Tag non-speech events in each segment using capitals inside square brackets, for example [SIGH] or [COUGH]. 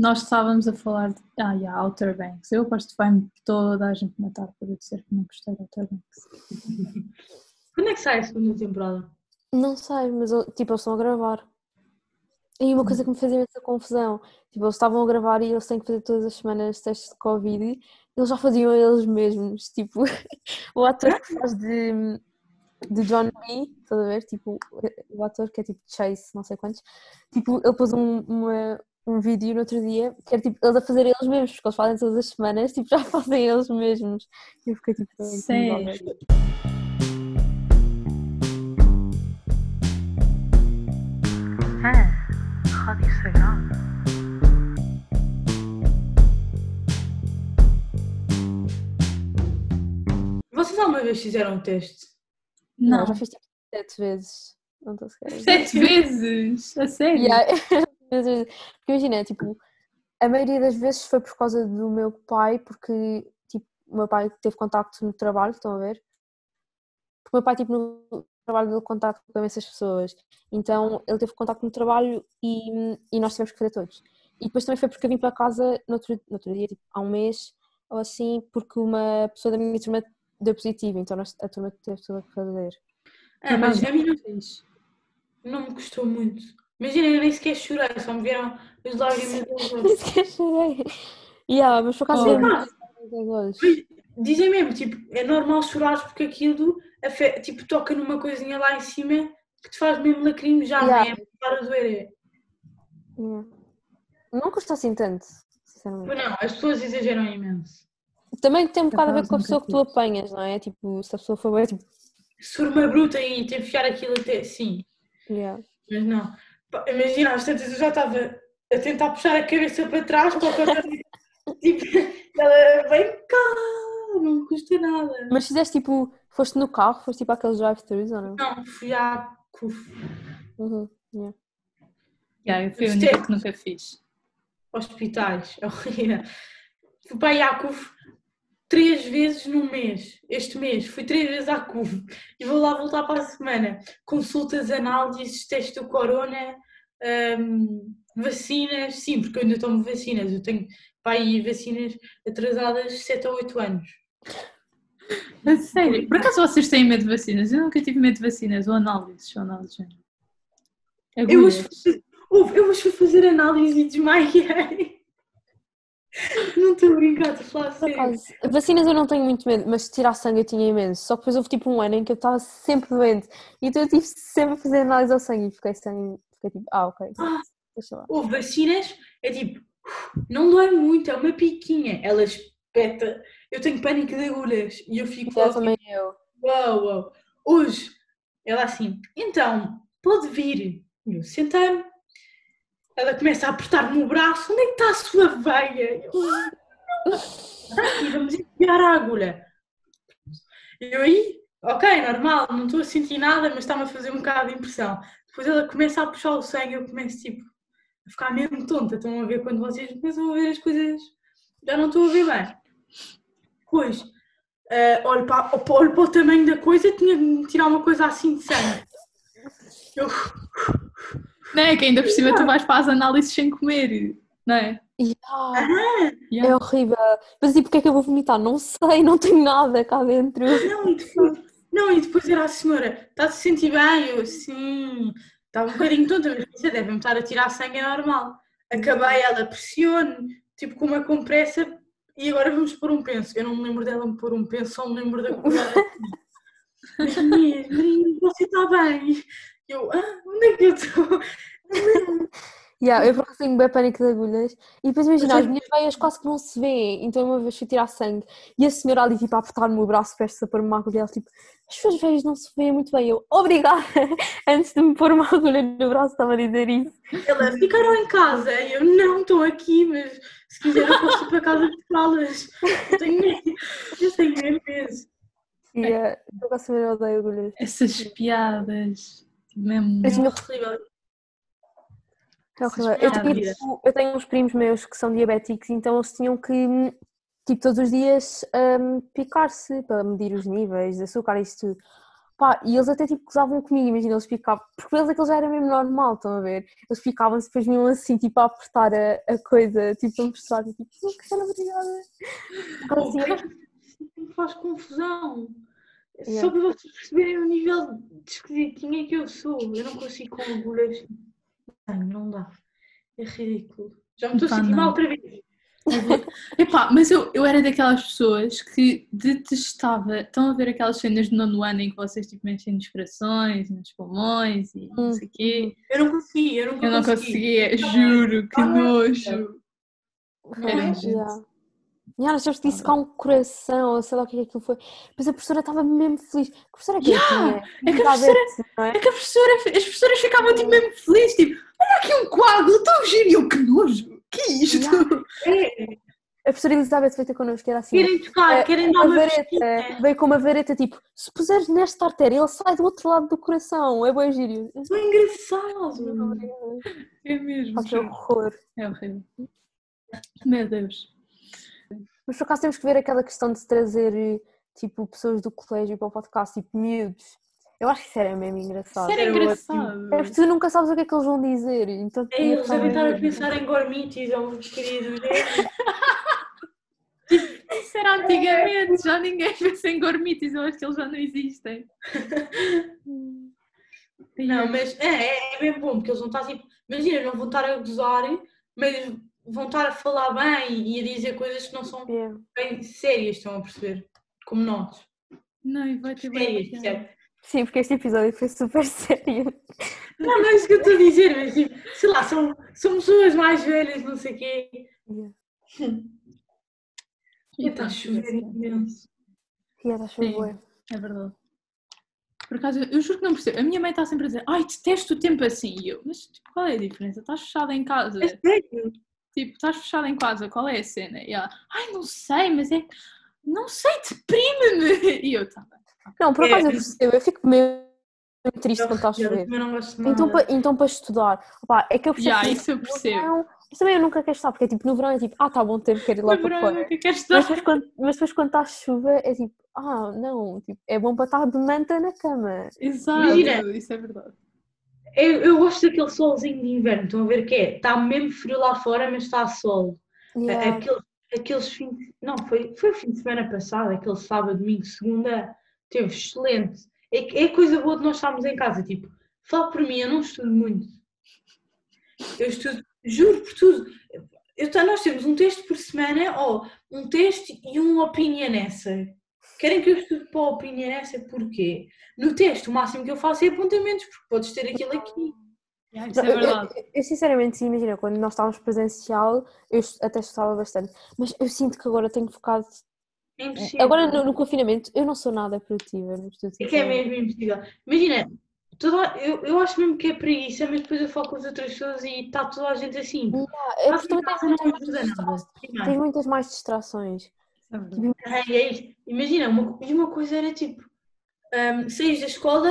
nós estávamos a falar de. Ah, yeah, Outer Banks. Eu aposto que vai-me toda a gente matar por eu dizer que não gostei de Outer Banks. [LAUGHS] Quando é que sai a segunda temporada? Não sei, mas eu- tipo, eles estão a gravar. E uma coisa que me fazia muita confusão, tipo, eles estavam a gravar e eles têm que fazer todas as semanas testes de Covid, eles já faziam eles mesmos, [LAUGHS] tipo, o ator que faz de, de John B, estás a ver? Tipo, o ator que é tipo Chase, não sei quantos, tipo, ele pôs um, uma- um vídeo no outro dia que era tipo, eles a fazer eles mesmos, porque eles fazem todas as semanas, [LAUGHS] tipo, já fazem eles mesmos. E eu fiquei tipo, Sério? Rádio Sagrada. Vocês alguma vez fizeram um teste? Não, Não. já fiz tipo sete vezes. Não estou sequer. a. Sete vezes? A sério? Yeah. [LAUGHS] Vezes- Porque imagina, tipo, a maioria das vezes foi por causa do meu pai, porque tipo, o meu pai teve contacto no trabalho, estão a ver? Porque o meu pai, tipo, no trabalho deu contacto com essas pessoas. Então ele teve contacto no trabalho e, e nós tivemos que fazer todos. E depois também foi porque eu vim para casa no outro, no outro dia, tipo, há um mês ou assim, porque uma pessoa da minha turma deu positivo, então nós- a turma teve tudo a fazer. Ah, mas a mim não, não me custou muito. Imagina, eu nem sequer chorei, só me vieram as lágrimas dos. Nem sequer chorei. Yeah, mas por acaso Oh. é olhos. Dizem mesmo, tipo, é normal chorar porque aquilo tipo, toca numa coisinha lá em cima que te faz mesmo lacrimejar, Yeah. não é? Para doer. Yeah. Não custa assim tanto, sinceramente. Mas não, as pessoas exageram imenso. Também tem um bocado a ver com a pessoa que tu apanhas, não é? Tipo, se a pessoa for bem, tipo, Se for uma bruta e te enfiar aquilo até, sim, yeah. mas não. Imagina, às tantas eu já estava a tentar puxar a cabeça para trás para o coisa [LAUGHS] tipo, ela vem cá, não custa nada. Mas fizeste tipo, foste no carro, foste tipo aqueles drive-thrus ou não? Não, fui à CUF, Uhum. Yeah. Yeah, eu fui a que nunca fiz. hospitais, é [LAUGHS] horrível. Fui para à CUF três vezes no mês. Este mês fui três vezes à CUF e vou lá voltar para a semana. Consultas, análises, teste do corona, hum, vacinas, sim, porque eu ainda tomo vacinas. Eu tenho para aí vacinas atrasadas 7 ou 8 anos. A sério? Por acaso vocês têm medo de vacinas? Eu nunca tive medo de vacinas, ou análises, ou análises. Eu hoje, fui, eu hoje fui fazer análise e desmaiei. Não estou a brincar, estou a falar sério. acaso, vacinas eu não tenho muito medo, mas tirar sangue eu tinha imenso. Só que depois houve tipo um ano em que eu estava sempre doente. E então eu tive sempre a fazer análise ao sangue e fiquei sem. Fiquei tipo, ah, ok. Ah. Deixa lá. Houve vacinas, é tipo, não dói muito, é uma piquinha. Ela espeta. Eu tenho pânico de agulhas e eu fico logo também eu. Uau, uau. Hoje, ela assim, então, pode vir. E Eu sentei-me. Ela começa a apertar-me o braço. Onde é que está a sua veia? Eu, "Ah, não." Está aqui, vamos enfiar a agulha. E eu aí, ok, normal, não estou a sentir nada, mas está-me a fazer um bocado de impressão. Depois ela começa a puxar o sangue, eu começo tipo a ficar mesmo tonta. Estão a ver quando vocês começam a ver as coisas, já não estou a ver bem. Depois, Uh, olho, para, olho para o tamanho da coisa, tinha de tirar uma coisa assim de sangue. Eu, Não é que ainda por cima tu vais para as análises sem comer, não é? Yeah, ah, Yeah. É horrível. Mas o que é que eu vou vomitar? Não sei, não tenho nada cá dentro. não, e depois, não, e depois era a senhora, está a se sentir bem? Eu, sim, estava um bocadinho tonta, mas você deve-me estar a tirar sangue, é normal. Acabei, ela pressione, tipo com uma compressa, e agora vamos pôr um penso. Eu não me lembro dela me pôr um penso, só me lembro da. [LAUGHS] Mas Marinho, você está bem? Eu, ah, onde é que eu estou? [LAUGHS] Yeah, eu acaso tenho bem pânico de agulhas. E depois imagina, as minhas veias quase que não se vêem. Então uma vez fui tirar sangue e a senhora ali tipo a apertar-me o braço, prestes a pôr uma agulha. Ela tipo, as suas veias não se veem muito bem. Eu, obrigada! [LAUGHS] Antes de me pôr uma agulha no braço estava a dizer isso. Ela, ficaram em casa? E eu, não, estou aqui, mas se quiser eu posso ir para casa buscá-las. Eu tenho medo, eu tenho medo mesmo. E eh, eu gosto também odeio agulhas. Essas piadas, mesmo. Eu tinha Horrível. É horrível. Eu tipo, eu tenho uns primos meus que são diabéticos, então eles tinham que, tipo, todos os dias hum, picar-se para medir os níveis de açúcar e isso tudo. Pá, e eles até tipo gozavam comigo, imagina, eles ficavam, porque para eles aquilo já era mesmo normal, estão a ver? Eles ficavam-se depois mesmo assim, tipo, a apertar a, a coisa, tipo, a mostrar, tipo, não quero, obrigada. Agora, assim, faz confusão. Yeah. Só para vocês perceberem o nível de esquisitinha que eu sou. Eu não consigo com agulhas. Não, não dá. É ridículo. Já me estou a sentir não. mal outra vez. [LAUGHS] Epá, mas eu, eu era daquelas pessoas que detestava. Estão a ver aquelas cenas do nono ano em que vocês tipo mexem nos corações, nos pulmões e não Hum. sei o quê. Eu não consegui, eu nunca Eu não consegui. conseguia, juro, que nojo. Não Era é? nojento. Yeah. Yeah, nós tivemos de dissecar um coração, ou sei lá o que é que aquilo foi. Mas a professora estava mesmo feliz. A professora que Yeah, tinha? é que a não é? É que a professora, as professoras ficavam tipo mesmo felizes, tipo, olha aqui um coágulo tão giro, e eu, que nojo, que é isto? É, A professora Elizabeth veio ter connosco, era assim. querem tocar, querem dar uma vareta, vestinha. veio com uma vareta tipo, se puseres nesta artéria, ele sai do outro lado do coração, é bem gírio. Tão engraçado. É mesmo, que horror. é horrível. Meu Deus. Mas por acaso temos que ver aquela questão de se trazer eh, tipo pessoas do colégio para o podcast, tipo miúdos. Eu acho que isso era mesmo engraçado. Isso era engraçado. É porque tu nunca sabes o que é que eles vão dizer. Então, É, eles devem estar a pensar em gormites ou querido. [LAUGHS] Isso era antigamente, já ninguém pensa em gormites, eu acho que eles já não existem. Não, mas é, é, é bem bom, porque eles vão estar tipo. Imagina, não vão estar a gozar, mas vão estar a falar bem e a dizer coisas que não são Yeah. bem sérias, estão a perceber? Como nós. Não, e vai ter Sérias, bem. percebe? Sim, porque este episódio foi super [LAUGHS] sério. Não, não é isso que eu estou a dizer, mas tipo, sei lá, são, são pessoas mais velhas, não sei o quê. Yeah. Está a chover imenso. Acho Sim. bué. É verdade. Por acaso, eu juro que não percebo. A minha mãe está sempre a dizer, ai, detesto o tempo assim. E eu, mas tipo, qual é a diferença? Estás fechada em casa. É sério? Tipo, estás fechada em casa, qual é a cena? E ela, ai, não sei, mas é. Não sei, deprime-me! [LAUGHS] E eu, tá bem. Não, por É. acaso eu percebo, eu fico mesmo triste quando está a Eu chover. Então para, então para estudar, opá, é que eu percebo Já, que isso eu no percebo. verão- mas também eu nunca quero estar, porque é tipo, no verão é tipo, ah, tá bom tempo, quero ir lá No para fora. que é que Mas depois, quando, mas depois quando está chuva é tipo, ah, não, tipo, é bom para estar de manta na cama. Exato, Imagina. isso é verdade. Eu, eu gosto daquele solzinho de inverno, estão a ver que é? Está mesmo frio lá fora, mas está sol. Yeah. Aqueles, aqueles fins de... Não, foi, foi o fim de semana passado, aquele sábado, domingo, segunda, teve excelente. É, é coisa boa de nós estarmos em casa, tipo, falo por mim, eu não estudo muito. Eu estudo, juro por tudo. Eu, tá- nós temos um texto por semana, ou um texto e um opinion essay. Querem que eu estude para o opinion essay? Porquê? No texto, o máximo que eu faço é apontamentos, porque podes ter aquilo aqui. Já, isso é Eu- eu- verdade. Eu, eu, sinceramente, sim, imagina, quando nós estávamos presencial, eu até estudava bastante, mas eu sinto que agora tenho focado. É impossível. Agora no, no confinamento, eu não sou nada produtiva no estudo. É que é mesmo impossível. Imagina, toda, eu, eu acho mesmo que é preguiça, mas depois eu falo com as outras pessoas e está toda a gente assim. É também casa tens, não ajuda nada. tens muitas mais distrações. É. Ai, é isto. Imagina, uma, e uma coisa era tipo, um, saís da escola,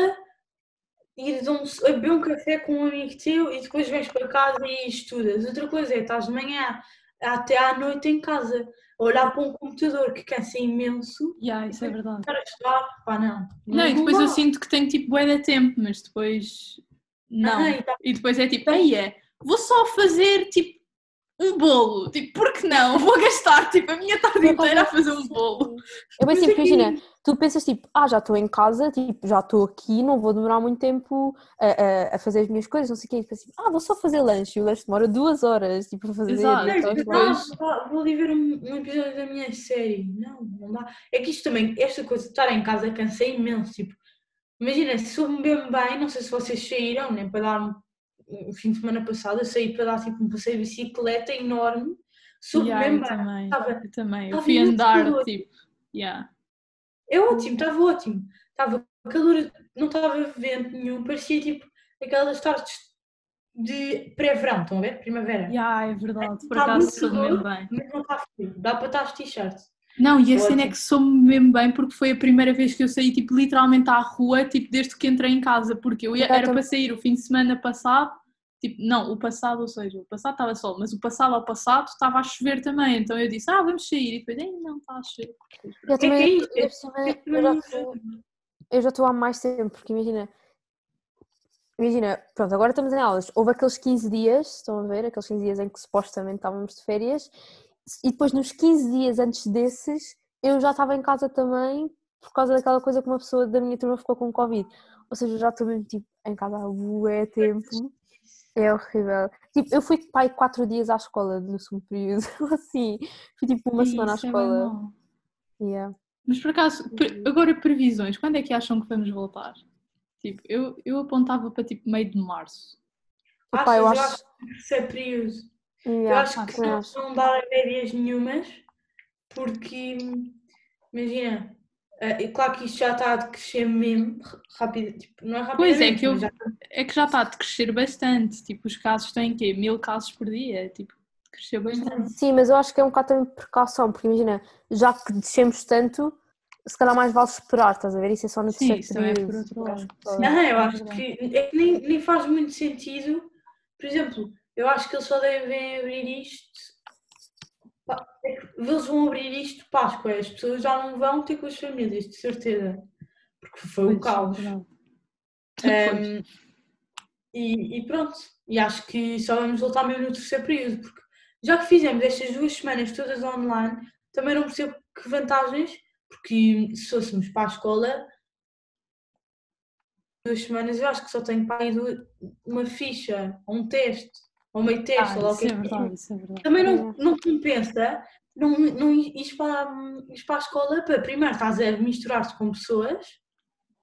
a, um, beber um café com um amigo teu e depois vens para casa e estudas. Outra coisa é, estás de manhã até à noite em casa, a olhar para um computador que cansa imenso, Já, isso é verdade. para estudar, pá, não. Não, e depois dá. eu sinto que tenho tipo bué de tempo, mas depois não. Ai, tá- E depois é tipo, aí é, vou só fazer tipo um bolo, tipo, porque não? Vou gastar tipo a minha tarde inteira a fazer um bolo. Eu bem sempre, imagina, tu pensas tipo, ah, já estou em casa, tipo, já estou aqui, não vou demorar muito tempo a, a, a fazer as minhas coisas, não sei o quê. E assim, ah, vou só fazer lanche, e o lanche demora duas horas, tipo, a fazer. Exato. e Não, tal, e tal. depois- vá, vou ali ver um, um episódio da minha série. Não, não dá. É que isto também, esta coisa de estar em casa cansa imenso. Tipo, imagina, se soube bem bem, não sei se vocês saíram, nem para dar o fim de semana passado, eu saí para dar tipo um passeio de bicicleta enorme. Soube Já, bem eu também, Estava- eu também. Eu estava fui andar calor. tipo, yeah. É ótimo, estava ótimo. Estava calor, não estava vento nenhum, parecia tipo aquelas tardes de pré-verão, estão a ver? Primavera. Já, é verdade, por acaso soube mesmo bem. Mas não está frio, dá para estar t-shirt. Não, e a cena é que soube mesmo bem porque foi a primeira vez que eu saí, tipo, literalmente à rua, tipo, desde que entrei em casa, porque eu ia, era para sair o fim de semana passado, tipo, não, o passado, ou seja, o passado estava sol, mas o passado ao passado estava a chover também, então eu disse, ah, vamos sair, e depois, ei, não, está a chover. Eu é também, É eu já estou- eu já estou há mais tempo, porque imagina, imagina, pronto, agora estamos em aulas. Houve aqueles 15 dias, estão a ver, aqueles 15 dias em que supostamente estávamos de férias, e depois nos 15 dias antes desses, eu já estava em casa também, por causa daquela coisa que uma pessoa da minha turma ficou com Covid. Ou seja, eu já estou mesmo tipo em casa há bué tempo. É horrível. Tipo, eu fui pai quatro dias à escola no segundo período, [LAUGHS] assim. Fui tipo uma Ih, semana à isso é escola. mau. Yeah. Mas por acaso, pre- agora previsões, quando é que acham que vamos voltar? Tipo, eu, eu apontava para tipo meio de março. Epá, eu acho. que isso período. Eu Yeah, acho que não dar médias nenhumas, porque, imagina, é claro que isto já está a crescer mesmo rápido, tipo, não é rápido. Pois é, que eu- Já, É que já está a crescer bastante. Tipo, os casos estão em quê? Mil casos por dia? Tipo, cresceu bastante. Sim, mas eu acho que é um bocado também de precaução, porque imagina, já que descemos tanto, se calhar mais vale esperar, estás a ver? Isso é só no Sim, terceiro isso também é por outro Eu lado. não, eu é acho é que nem, nem faz muito sentido. Por exemplo, eu acho que eles só devem abrir isto. é Eles vão abrir isto Páscoa, as pessoas já não vão ter com as famílias, de certeza. Porque foi Pois, o caos. Um, e, e pronto, e acho que só vamos voltar mesmo no terceiro período, porque já que fizemos estas duas semanas todas online, também não percebo que vantagens, porque se fôssemos para a escola, duas semanas eu acho que só tenho para ir uma ficha, ou um teste, ou meio ou lá Ah, o que isso é é que verdade, isso é verdade. também não, não compensa não, não ires para, ires para a escola para primeiro estás a misturar-te com pessoas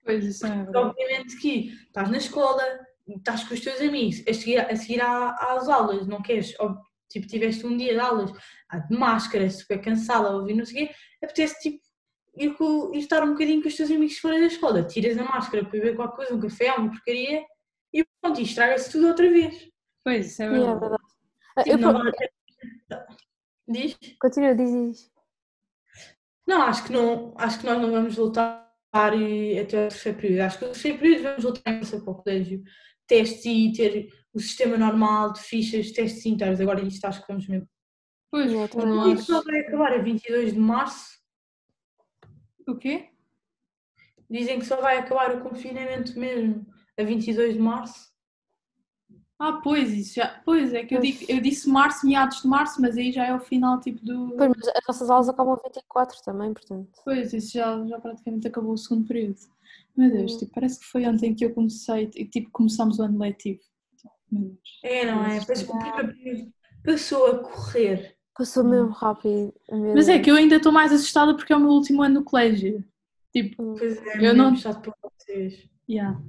Pois, isso é Porque, verdade. obviamente que estás na escola, estás com os teus amigos, a seguir, a seguir às aulas, não queres, ou, tipo, tiveste um dia de aulas ah, de máscara, super cansada, ouvir não sei o quê, apetece tipo ir, com- ir estar um bocadinho com os teus amigos fora da escola, tiras a máscara para beber qualquer coisa, um café, uma porcaria, e pronto, e estraga-se tudo outra vez. Pois, isso é Yeah, é verdade. verdade. Tipo, eu não vale a pena. Diz? Continua, diz, diz. Não, acho que não, acho que nós não vamos voltar eh, até o terceiro período. Acho que o terceiro período vamos voltar a para o colégio. Testes e ter o sistema normal de fichas, testes inteiros. Agora isto acho que vamos mesmo. Pois, Yeah, por também E nós. isto só vai acabar a 22 de março. O quê? Dizem que só vai acabar o confinamento mesmo a 22 de março. Ah, pois, isso já. Pois, é que eu, digo, eu disse março, meados de março, mas aí já é o final, tipo, do. Pois, mas as nossas aulas acabam a 24 também, portanto. Pois, isso já, já praticamente acabou o segundo período. Meu Deus, Hum. tipo, parece que foi ontem que eu comecei, e, tipo, começámos o ano letivo. É, não é? Parece que o primeiro período passou a correr. Passou mesmo rápido. meu Mas é que eu ainda estou mais assustada porque é o meu último ano no colégio. Tipo, Pois é, Eu mesmo não- chato para vocês. yeah.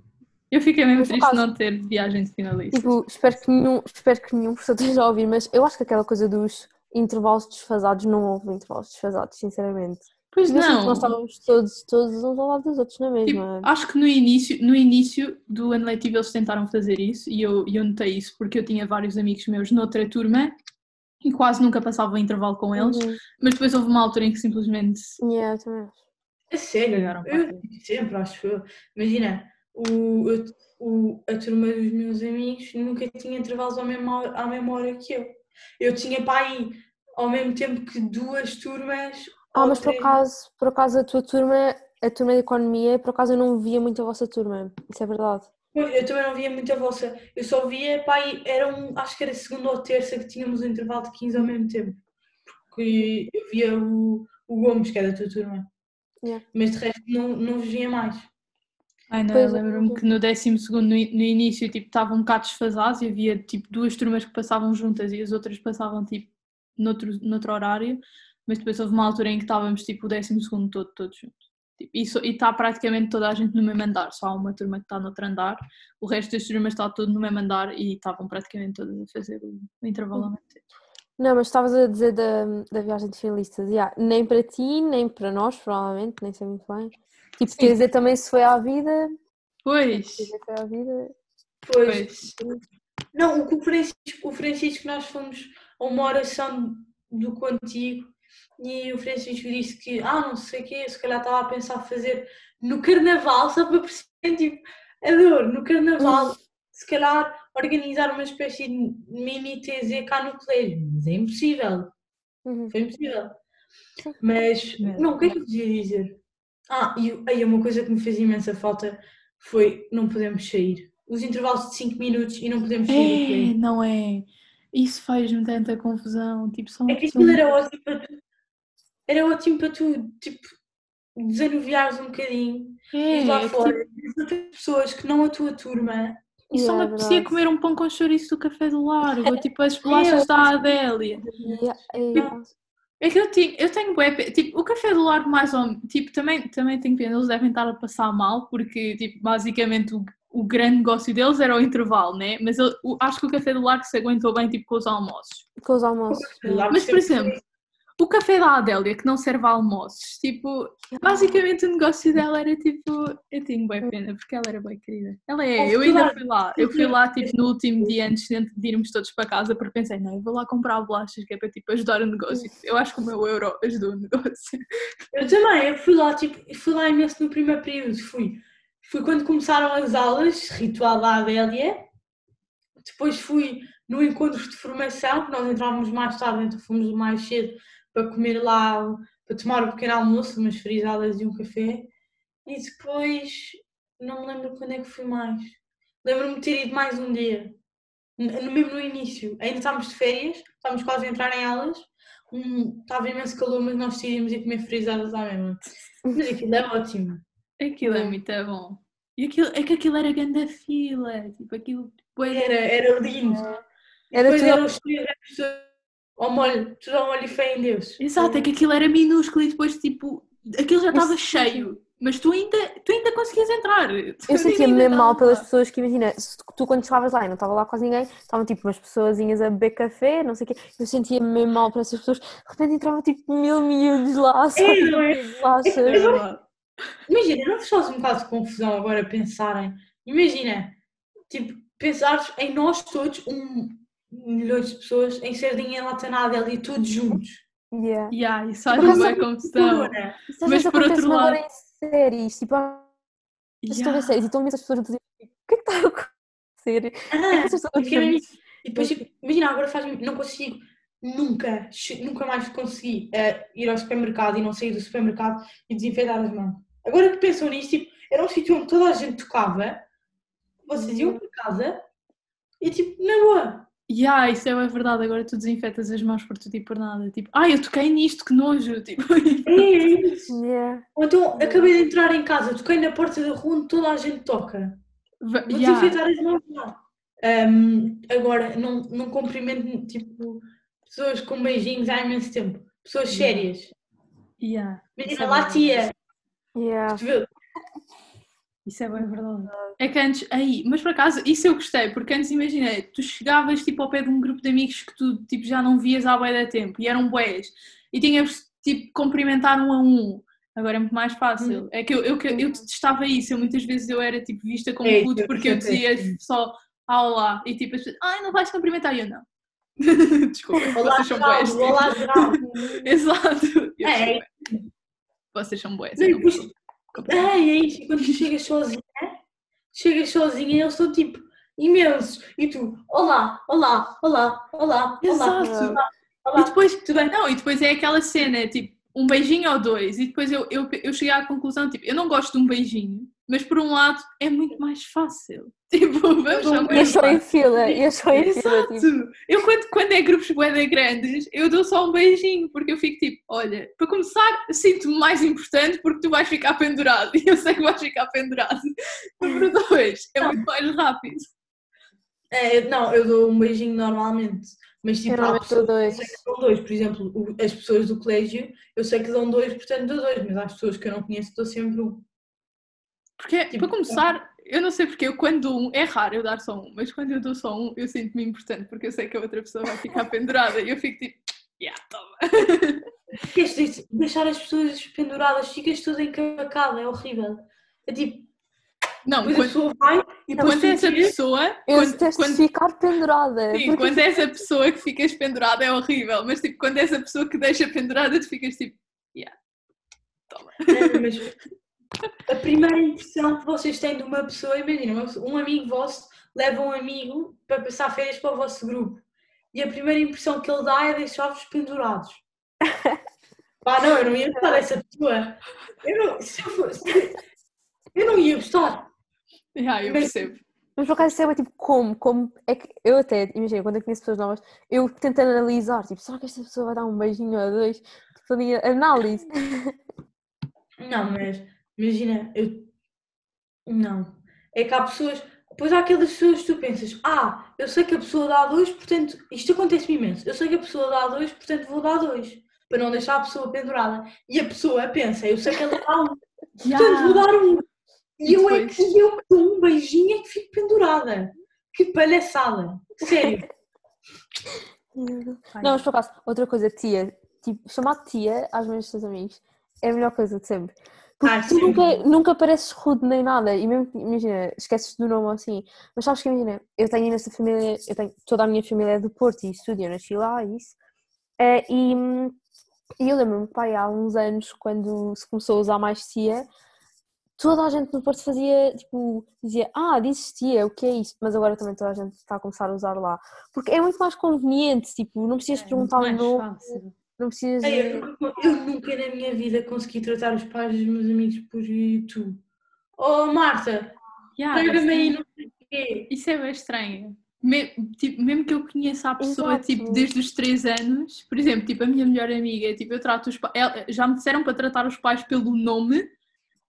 Eu fiquei mesmo Mas, triste de acaso- não ter viagem de finalista. Tipo, espero que nenhum, espero que nenhum professor esteja a ouvir, mas eu acho que aquela coisa dos intervalos desfasados não houve intervalos desfasados, sinceramente. pois que não. nós estávamos todos, todos uns ao lado dos outros, na Tipo, mesma. acho que no início, no início do ano letivo eles tentaram fazer isso e eu, e eu notei isso porque eu tinha vários amigos meus noutra turma e quase nunca passava o intervalo com eles, Uhum. mas depois houve uma altura em que simplesmente Yeah, eu também acho. É sério, eu sempre, acho eu. Imagina, o, o- a turma dos meus amigos nunca tinha intervalos à mesma, hora, à mesma hora que eu. Eu tinha para aí ao mesmo tempo que duas turmas. Ah, mas por acaso, por acaso a tua turma, a turma de economia, por acaso eu não via muito a vossa turma. Isso é verdade. Eu também não via muito a vossa. Eu só via, pá, aí, era um, acho que era segunda ou terça que tínhamos um intervalo de 15 ao mesmo tempo. Porque eu via o, o Gomes, que é da tua turma. Yeah. Mas de resto não, não vos via mais. Ai não, Pois, eu lembro-me eu- que no 12 segundo no, no início tipo estava um bocado desfasados e havia tipo duas turmas que passavam juntas e as outras passavam tipo noutro, noutro horário, mas depois houve uma altura em que estávamos tipo o 12 segundo todo, todos juntos. Tipo, e está praticamente toda a gente no mesmo andar, só há uma turma que está noutro andar, o resto das turmas está todo no mesmo andar e estavam praticamente todas a fazer o, o intervalo ao mesmo tempo. Não, mas estavas a dizer da, da viagem de finalistas. Yeah, nem para ti, nem para nós, provavelmente, nem sei muito bem. Sim. quer dizer também se foi à vida. Pois, Quer dizer, foi à vida. Pois, pois. Não, o Francisco, o Francisco, nós fomos a uma oração do contigo e o Francisco disse que, ah, não sei o quê, se calhar estava a pensar fazer no carnaval, só para perceber, tipo, a dor, no carnaval, se calhar organizar uma espécie de mini TZ cá no colégio, mas é impossível, Uhum. foi impossível. Mas, não, o que é que eu devia dizer? Ah, e aí uma coisa que me fez imensa falta foi não podemos sair. Os intervalos de 5 minutos e não podemos sair. É, não é? Isso faz-me tanta confusão. Tipo, são, É que são- aquilo era ótimo para tu. Era ótimo para tu, tipo, desanuviares um bocadinho. É, E lá é fora, tipo, outras pessoas que não a tua turma. e só Yeah, me é apetecia comer um pão com chouriço do café do Largo, ou tipo as bolachas da Adélia. Yeah, yeah. É que eu tenho, eu tenho bué tipo, o café do Largo mais ou menos, tipo, também, também tenho pena, eles devem estar a passar mal, porque, tipo, basicamente o, o grande negócio deles era o intervalo, né? Mas eu, o- acho que o café do Largo se aguentou bem, tipo, com os almoços. Com os almoços. Mas, por exemplo, o café da Adélia, que não serve almoços, tipo, basicamente o negócio dela era, tipo, eu tenho bem pena, porque ela era bem querida. Ela é, eu ainda fui lá, eu fui lá, tipo, no último dia antes de de irmos todos para casa, porque pensei, não, eu vou lá comprar bolachas, que é para, tipo, ajudar o negócio. Eu acho que o meu euro ajudou o negócio. Eu também, eu fui lá, tipo, fui lá imenso no primeiro período, fui. Fui quando começaram as aulas, ritual da Adélia. Depois fui no encontro de formação, que nós entrávamos mais tarde, então fomos mais cedo para comer lá, para tomar um pequeno almoço, umas frisadas e um café. E depois, não me lembro quando é que fui mais. Lembro-me de ter ido mais um dia, no- mesmo no início. Ainda estávamos de férias, estávamos quase a entrar em aulas. Um, estava imenso calor, mas nós decidimos ir comer frisadas à mesma. Mas aquilo é ótimo. Aquilo é muito bom. E aquilo, é que aquilo era grande fila, tipo, aquilo... Era, era lindo. Era Depois tudo eram os ao molho, tudo ao molho e fé em Deus. Exato, é que aquilo era minúsculo e depois, tipo, aquilo já estava cheio. Mas tu ainda, tu ainda conseguias entrar. Eu sentia-me mesmo mal pelas pessoas que, imagina, tu quando chegavas lá e não estava lá quase ninguém, estavam tipo umas pessoazinhas a beber café, não sei o quê, eu sentia-me mesmo mal para essas pessoas, de repente entravam tipo mil miúdos lá, só É, não é? de bolachas. Imagina, não vos faz um bocado de confusão agora pensarem. Imagina, tipo, pensares em nós todos, um milhões de pessoas, em sardinha latanada ali, todos juntos. Yeah. Yeah, isso Por acaso, uma confusão. Mas por outro acontece-me agora lado- em séries, tipo, ah, estou a ver séries e estão imensas pessoas a dizer, o que é que está a acontecer? Ah, [LAUGHS] juntas. isso. E depois, tipo, imagina, agora faz não consigo nunca, nunca mais consegui eh, ir ao supermercado e não sair do supermercado e desinfetar as mãos. Agora que pensam nisso, tipo, era um sítio onde toda a gente tocava, vocês iam para casa e tipo, na boa. Yeah, isso é verdade, agora tu desinfetas as mãos por tudo e por nada. Tipo, ai, eu toquei nisto, que nojo. [LAUGHS] Tipo, É, isso. Yeah. Então acabei de entrar em casa, toquei na porta da rua onde toda a gente toca. Vou yeah, desinfetar as mãos lá. Ahm, agora, não, não cumprimento tipo, pessoas com beijinhos há imenso tempo. Pessoas Yeah. sérias. yeah, Imagina é lá, tia. Yeah. Isso é bem verdade. É que antes, aí, mas por acaso, isso eu gostei, porque antes imagina, tu chegavas tipo ao pé de um grupo de amigos que tu tipo, já não vias há bué de tempo e eram bués e tinhas tipo cumprimentar um a um. Agora é muito mais fácil. É que eu, eu, eu detestava isso, eu muitas vezes eu era tipo vista como É, puto porque eu é dizia só ah, olá e tipo as pessoas, ai não vais cumprimentar e eu não. [LAUGHS] Desculpa, Olá, vocês são. Geraldo, olá. [LAUGHS] Exato. Eu É, bué. Vocês são. Não, e é. E quando tu chegas sozinha, chegas sozinha e eles estão tipo imensos. E tu, olá, olá, olá, olá, olá. Exato. olá, E olá. depois, não, e depois é aquela cena, tipo, um beijinho ou dois, e depois eu, eu, eu cheguei à conclusão, tipo, eu não gosto de um beijinho, mas por um lado é muito mais fácil. [LAUGHS] Tipo, vamos E eu só em fila, e eu só em fila, tipo, Exato! Eu quando, quando é grupos bué grandes, eu dou só um beijinho, porque eu fico tipo, olha, para começar, sinto-me mais importante porque tu vais ficar pendurado, [LAUGHS] e eu sei que vais ficar pendurado. [LAUGHS] Número dois, é muito mais rápido. É, não, eu dou um beijinho normalmente. Mas tipo, há pessoas dois. que dão dois. Por exemplo, as pessoas do colégio, eu sei que dão dois, portanto dou dois. Mas às pessoas que eu não conheço, dou sempre um. Porque, Tipo, para começar, eu não sei porque eu quando dou um, é raro eu dar só um, mas quando eu dou só um, eu sinto-me importante, porque eu sei que a outra pessoa vai ficar [LAUGHS] pendurada e eu fico tipo, yeah, toma. [LAUGHS] Queres de- deixar as pessoas penduradas, ficas tudo encavacado, é horrível. É tipo, Não, depois a quando, pessoa vai e quando essa pessoa, Eu quando, quando, ficar pendurada. sim, porque quando é essa pessoa que ficas pendurada é horrível, mas tipo, quando é essa pessoa que deixa pendurada, tu ficas tipo, yeah, toma. É, mas a primeira impressão que vocês têm de uma pessoa, imagina, um amigo vosso leva um amigo para passar férias para o vosso grupo. E a primeira impressão que ele dá é deixar-vos pendurados. [LAUGHS] Pá, não, eu não ia gostar dessa pessoa. Eu não, se eu fosse, eu não ia gostar. Yeah, eu Mas- percebo. Mas por acaso isso é tipo como, como é que eu até, imagina, quando eu conheço pessoas novas, eu tento analisar, tipo, será que esta pessoa vai dar um beijinho ou dois? Tipo, ali, análise. Não, mas imagina, eu. Não. É que há pessoas. Depois há aquelas pessoas que tu pensas, ah, eu sei que a pessoa dá dois, portanto, isto acontece-me imenso. Eu sei que a pessoa dá dois, portanto vou dar dois. Para não deixar a pessoa pendurada. E a pessoa pensa, eu sei que ela dá um, [LAUGHS] portanto vou dar um. E E eu é que e eu que dou um beijinho é que fico pendurada. Que palhaçada. Sério. [LAUGHS] Não, mas por acaso, outra coisa, tia, tipo, chamar tia às meus teus amigos é a melhor coisa de sempre. Porque Ah, tu nunca, nunca pareces rude nem nada, e mesmo que, imagina, esqueces do nome assim, mas sabes que imagina, eu tenho nessa família, eu tenho, toda a minha família é do Porto e estudo, eu nasci lá e isso, Eh, e, e eu lembro-me, pai, há uns anos, quando se começou a usar mais tia, toda a gente no Porto fazia, tipo, dizia, ah, dizes tia, o que é isso? Mas agora também toda a gente está a começar a usar lá. Porque é muito mais conveniente, tipo, não precisas perguntar o nome, fácil. Não precisas. Eu, nunca- eu nunca na minha vida consegui tratar os pais dos meus amigos por tu. Oh, Marta, Yeah, pega-me aí, não sei o quê. Isso é bem estranho. Me- tipo, mesmo que eu conheça a pessoa Exato. tipo, desde os 3 anos, por exemplo, tipo, a minha melhor amiga, tipo, eu trato os pais, já me disseram para tratar os pais pelo nome,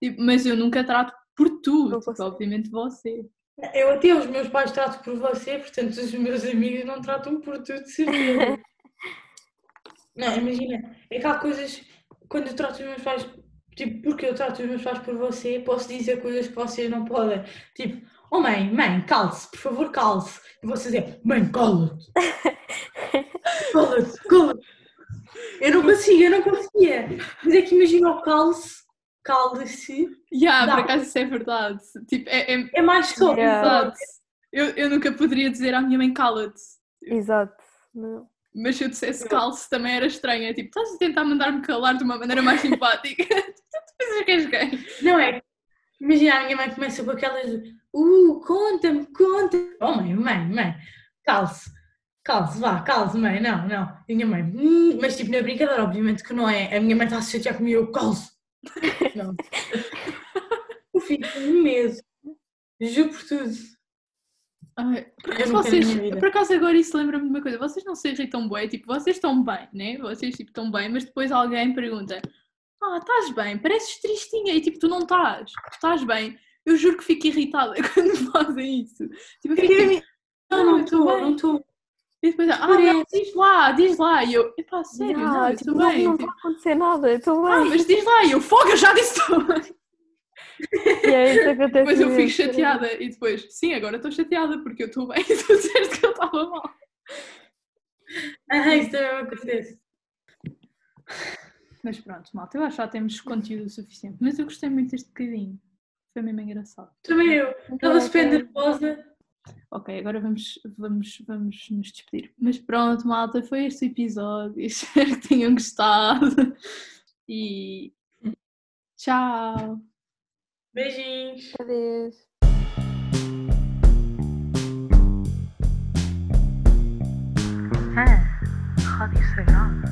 tipo, mas eu nunca trato por tu, tipo, obviamente você. Eu até os meus pais trato por você, portanto os meus amigos não tratam por tu, de certeza. [LAUGHS] não, imagina, é que há coisas, quando eu trato os meus pais, tipo, porque eu trato os meus pais por você, posso dizer coisas que vocês não podem. Tipo, oh mãe, mãe, calce, por favor, calce. E vocês dizem, mãe, cala-te. [LAUGHS] Cala-te, cala-te. Eu não consigo, eu não conseguia. Mas é que imagina o calce, cale-se, Yeah, Dá. por acaso isso é verdade. Tipo, é, é é mais só. Yeah. exato. Eu, eu nunca poderia dizer à minha mãe cala-te. Exato. Não. Mas se eu dissesse calce também era estranho. É tipo, estás a tentar mandar-me calar de uma maneira mais simpática. tu pensas que és gay. Não é? Imagina, a minha mãe começa com aquelas. Uh, conta-me, conta-me. Oh, mãe, mãe, mãe, calce, calce, vá, calce, mãe, não, não. E a minha mãe, "Hum", mas tipo, na brincadeira, obviamente que não é. A minha mãe está a se chatear comigo, eu calce. [LAUGHS] Não. Eu fico um mês. Juro por tudo. Ai, por acaso vocês, por acaso agora isso lembra-me de uma coisa, vocês não se irritam bem, tipo, vocês estão bem, né? Vocês tipo estão bem, mas depois alguém pergunta: Ah, estás bem, pareces tristinha e tipo, tu não estás, tu estás bem. Eu juro que fico irritada [LAUGHS] quando fazem isso. Tipo, eu fico tipo, Não, não, não estou, não estou. e depois, ah, não, diz lá, diz lá. E eu, epá, sério, Yeah, não, eu tipo, não, bem. não tipo, vai acontecer nada, estou ah, bem. mas diz lá, e eu, fogo, eu já disse tudo. E é isso que acontece [LAUGHS] Depois eu fico chateada e depois, sim, agora estou chateada porque eu estou bem e [LAUGHS] tu disseste que eu estava mal. Ah, isso também acontece. Mas pronto, malta, eu acho que já temos conteúdo suficiente. Mas eu gostei muito deste bocadinho. Foi mesmo engraçado. Também eu. Estava super nervosa. Ok, agora vamos, vamos, vamos nos despedir. Mas pronto, malta, foi este o episódio. [LAUGHS] Espero que tenham gostado. E tchau! Beijinhos. Adeus. É, Rádio Sagrado.